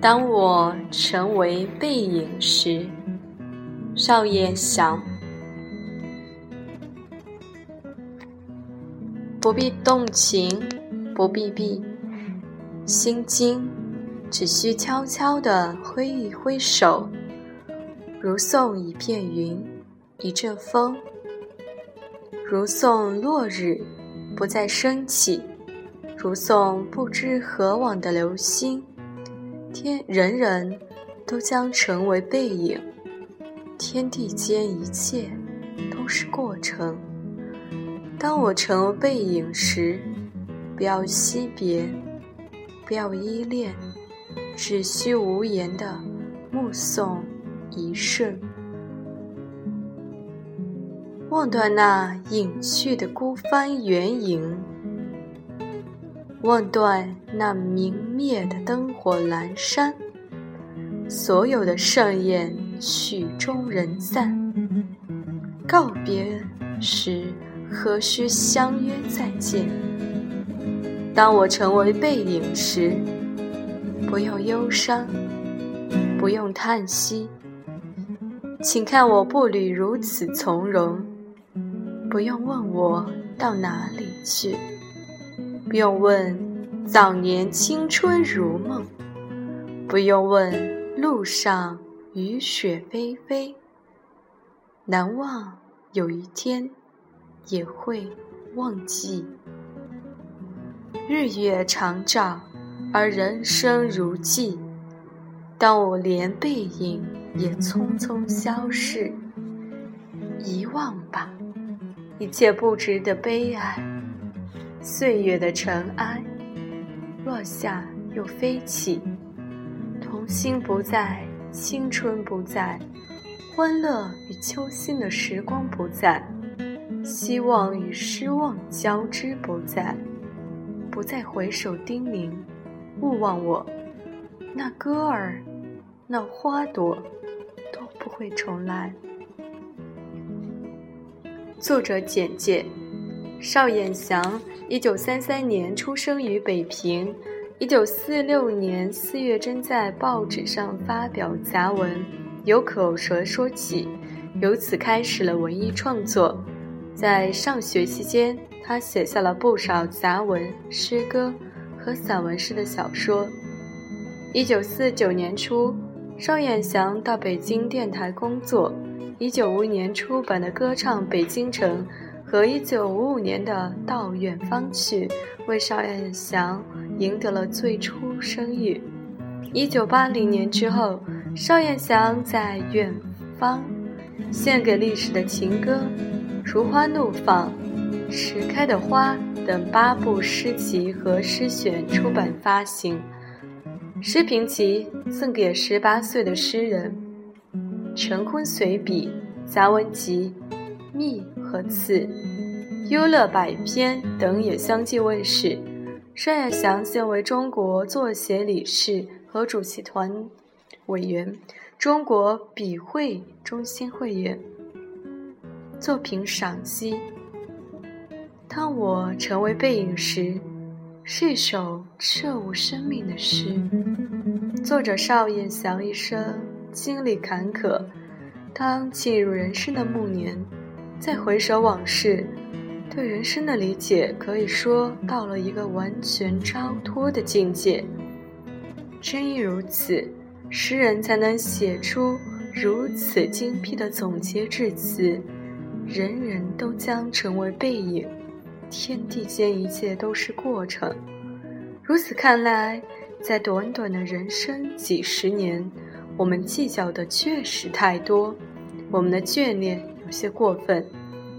当我成为背影时，少爷想。不必动情，不必闭心经，只需悄悄地挥一挥手，如送一片云，一阵风，如送落日不再升起，如送不知何往的流星。天，人人都将成为背影。天地间一切都是过程。当我成为背影时，不要惜别，不要依恋，只需无言的目送一瞬，望断那隐去的孤帆远影。望断那明灭的灯火阑珊，所有的盛宴曲终人散。告别时何须相约再见？当我成为背影时，不用忧伤，不用叹息，请看我步履如此从容，不用问我到哪里去。不用问早年青春如梦，不用问路上雨雪霏霏。难忘有一天也会忘记。日月长照，而人生如寄。当我连背影也匆匆消逝，遗忘吧，一切不值得悲哀。岁月的尘埃落下又飞起，童心不在，青春不在，欢乐与揪心的时光不在，希望与失望交织不在，不再回首叮咛，勿忘我。那歌儿，那花朵，都不会重来。作者简介：邵彦祥。一九三三年出生于北平，一九四六年四月正在报纸上发表杂文，由口舌说起，由此开始了文艺创作。在上学期间，他写下了不少杂文、诗歌和散文式的小说。一九四九年初，邵彦祥到北京电台工作。一九五年出版的歌唱《北京城》。和一九五五年的《到远方去》为邵彦祥赢得了最初声誉。一九八零年之后，邵彦祥在《远方》献给历史的情歌《如花怒放》《迟开的花》等八部诗集和诗选出版发行。诗评集赠给十八岁的诗人，《晨昏随笔》杂文集《密》。和次《优乐百篇》等也相继问世。邵彦祥现为中国作协理事和主席团委员，中国笔会中心会员。作品赏析：当我成为背影时，是一首彻悟生命的诗。作者邵燕祥一生经历坎坷，当进入人生的暮年。再回首往事，对人生的理解可以说到了一个完全超脱的境界。正因如此，诗人才能写出如此精辟的总结致辞：人人都将成为背影，天地间一切都是过程。如此看来，在短短的人生几十年，我们计较的确实太多，我们的眷恋。有些过分，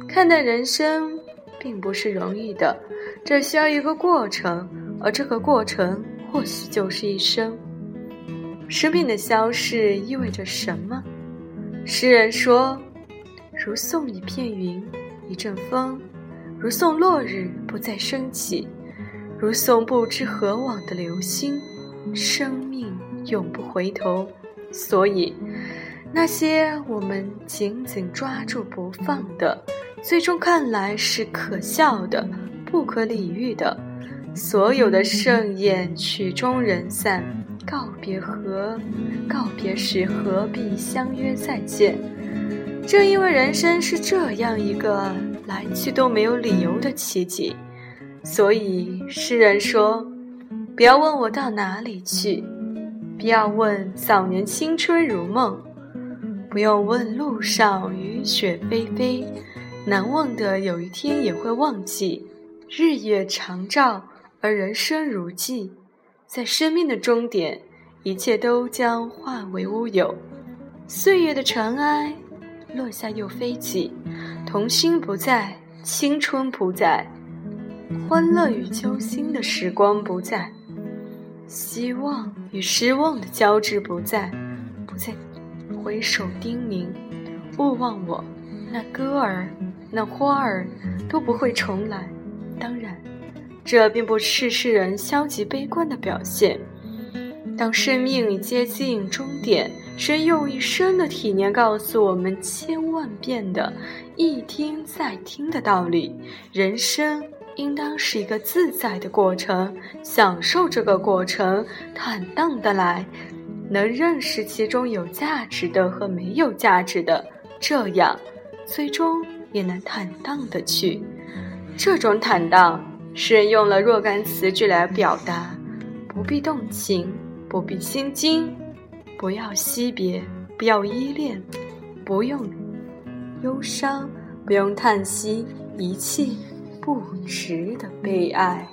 看待人生并不是容易的，这需要一个过程，而这个过程或许就是一生。生命的消逝意味着什么？诗人说：“如送一片云，一阵风，如送落日不再升起，如送不知何往的流星。生命永不回头，所以。”那些我们紧紧抓住不放的，最终看来是可笑的、不可理喻的。所有的盛宴曲终人散，告别和，告别时何必相约再见？正因为人生是这样一个来去都没有理由的奇迹，所以诗人说：“不要问我到哪里去，不要问早年青春如梦，不用问路上雨雪霏霏，难忘的有一天也会忘记。日月长照，而人生如寄，在生命的终点，一切都将化为乌有。岁月的尘埃。”落下又飞起，童心不在，青春不在，欢乐与揪心的时光不在，希望与失望的交织不在，不再回首叮咛，勿忘我。那歌儿，那花儿，都不会重来。当然，这并不是世人消极悲观的表现。当生命已接近终点，神用一生的体验告诉我们千万遍的一听再听的道理：人生应当是一个自在的过程，享受这个过程，坦荡的来，能认识其中有价值的和没有价值的，这样，最终也能坦荡的去。这种坦荡，诗人用了若干词句来表达，不必动情。不必心惊，不要惜别，不要依恋，不用忧伤，不用叹息，一切不值得悲哀。